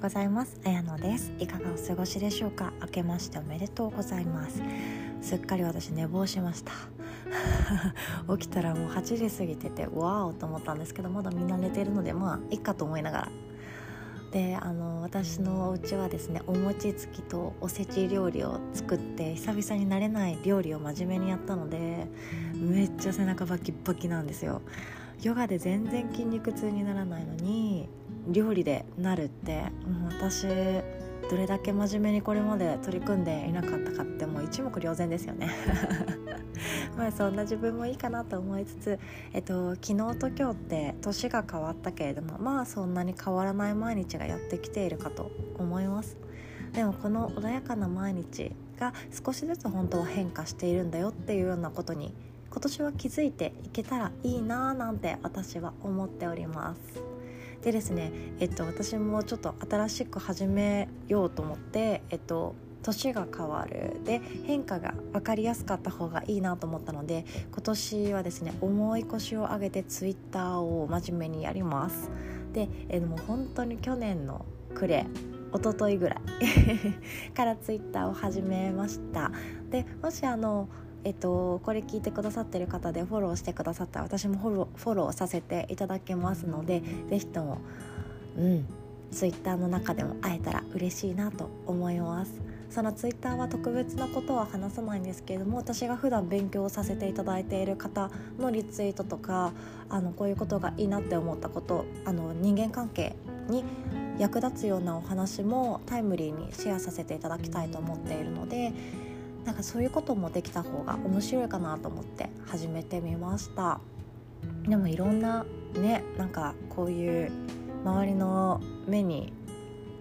ございます。あやのです。いかがお過ごしでしょうか？明けましておめでとうございます。すっかり私寝坊しました。起きたらもう8時過ぎててわおと思ったんですけどまだみんな寝てるのでまあいっかと思いながら。であの私のお家はですねお餅つきとおせち料理を作って久々に慣れない料理を真面目にやったのでめっちゃ背中バキバキなんですよ。ヨガで全然筋肉痛にならないのに料理でなるって、う、私どれだけ真面目にこれまで取り組んでいなかったかってもう一目瞭然ですよね。まあそんな自分もいいかなと思いつつ、えっと、昨日と今日って年が変わったけれどもまあそんなに変わらない毎日がやってきているかと思います。でもこの穏やかな毎日が少しずつ本当は変化しているんだよっていうようなことに今年は気づいていけたらいいなーなんて私は思っております。でですねえっと私もちょっと新しく始めようと思ってえっと年が変わるで変化が分かりやすかった方がいいなと思ったので今年はですね重い腰を上げてツイッターを真面目にやります。でえもう本当に去年の暮れ一昨日ぐらい からツイッターを始めました。でもしあのえっと、これ聞いてくださってる方でフォローしてくださったら私もフォローフォローさせていただけますので是非ともうんツイッターの中でも会えたら嬉しいなと思います。そのツイッターは特別なことは話さないんですけれども私が普段勉強させていただいている方のリツイートとかあのこういうことがいいなって思ったことあの人間関係に役立つようなお話もタイムリーにシェアさせていただきたいと思っているのでなんかそういうこともできた方が面白いかなと思って始めてみましたでもいろんなねなんかこういう周りの目に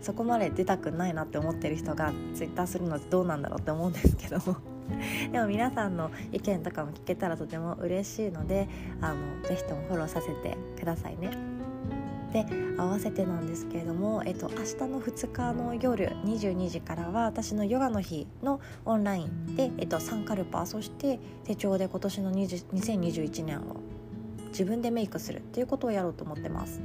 そこまで出たくないなって思ってる人がツイッターするのってどうなんだろうって思うんですけども でも皆さんの意見とかも聞けたらとても嬉しいのであのぜひともフォローさせてくださいね。で合わせてなんですけれども、えっと、明日の2日の夜22時からは私のヨガの日のオンラインで、えっと、サンカルパそして手帳で今年の2021年を自分でメイクするっていうことをやろうと思ってます。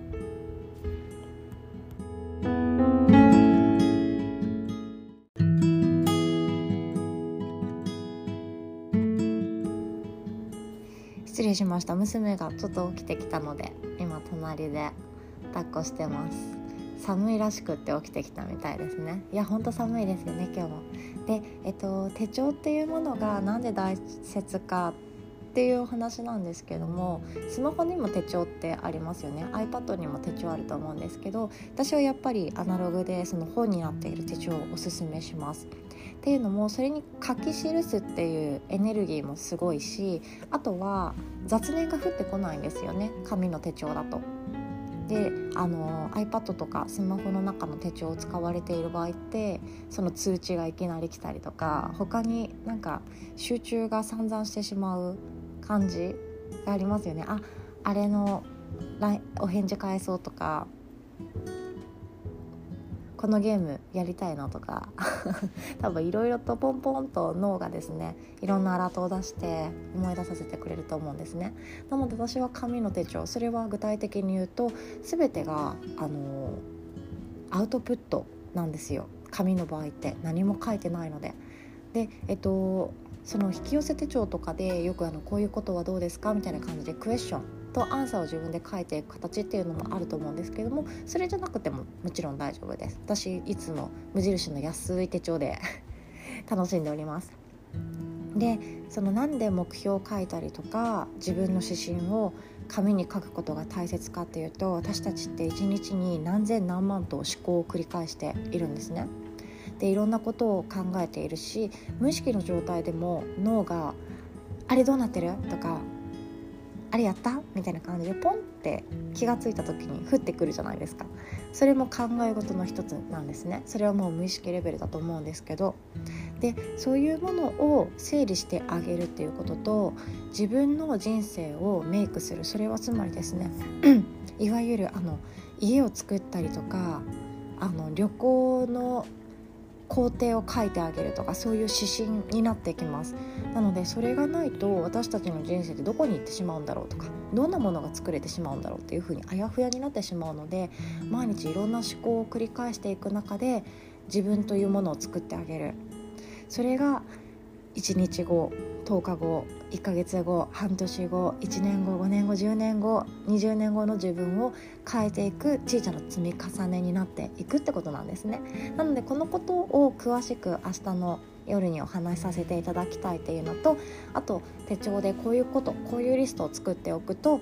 失礼しました娘がちょっと起きてきたので今隣で抱っこしてます。寒いらしくって起きてきたみたいですね。いやほんと寒いですよね今日もでえっと手帳っていうものが何で大切かっていうお話なんですけどもスマホにも手帳ってありますよね。iPad にも手帳あると思うんですけど私はやっぱりアナログでその本になっている手帳をおすすめします。っていうのもそれに書き記すっていうエネルギーもすごいしあとは雑念が降ってこないんですよね。紙の手帳だと。であの iPad とかスマホの中の手帳を使われている場合ってその通知がいきなり来たりとか他になんか集中が散々してしまう感じがありますよね。ああれのお返事返そうとかこのゲームやりたいのとか 多分いろいろとポンポンと脳がですねいろんなアラートを出して思い出させてくれると思うんですね。なので私は紙の手帳それは具体的に言うと全てがあのアウトプットなんですよ。紙の場合って何も書いてないので。でえっとその引き寄せ手帳とかでよくあのこういうことはどうですかみたいな感じでクエスチョンとアンサーを自分で書いていく形っていうのもあると思うんですけどもそれじゃなくてももちろん大丈夫です。私いつも無印の安い手帳で 楽しんでおります。でそのなんで目標を書いたりとか自分の指針を紙に書くことが大切かっていうと私たちって一日に何千何万と思考を繰り返しているんですね。でいろんなことを考えているし無意識の状態でも脳が「あれどうなってる?」とかあれやった？みたいな感じでポンって気が付いた時に降ってくるじゃないですか。それも考え事の一つなんですね。それはもう無意識レベルだと思うんですけど。でそういうものを整理してあげるっていうことと自分の人生をメイクする。それはつまりですね いわゆるあの家を作ったりとかあの旅行の工程を書いてあげるとかそういう指針になってきます。なのでそれがないと私たちの人生ってどこに行ってしまうんだろうとかどんなものが作れてしまうんだろうっていうふうにあやふやになってしまうので毎日いろんな思考を繰り返していく中で自分というものを作ってあげる。それが1日後10日後1ヶ月後半年後1年後5年後10年後20年後の自分を変えていく小さな積み重ねになっていくってことなんですね。なのでこのことを詳しく明日の夜にお話しさせていただきたいっていうのとあと手帳でこういうことこういうリストを作っておくと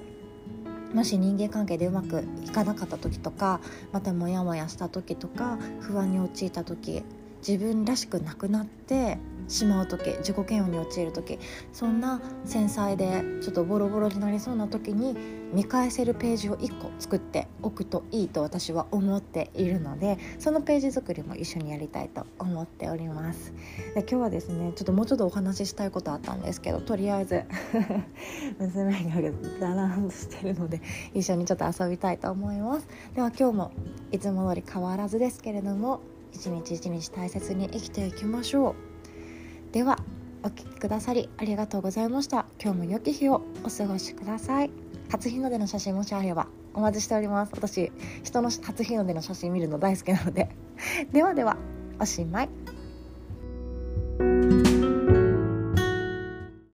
もし人間関係でうまくいかなかった時とかまたモヤモヤした時とか不安に陥った時自分らしくなくなってしまう時自己嫌悪に陥る時そんな繊細でちょっとボロボロになりそうな時に見返せるページを1個作っておくといいと私は思っているのでそのページ作りも一緒にやりたいと思っております。で今日はですねちょっともうちょっとお話ししたいことあったんですけどとりあえず 娘がだらんとしてるので一緒にちょっと遊びたいと思います。では今日もいつも通り変わらずですけれども一日一日大切に生きていきましょう。お聴きくださりありがとうございました。今日も良き日をお過ごしください。初日の出の写真もしあればお待ちしております。私人の初日の出の写真見るの大好きなので。ではではおしまい。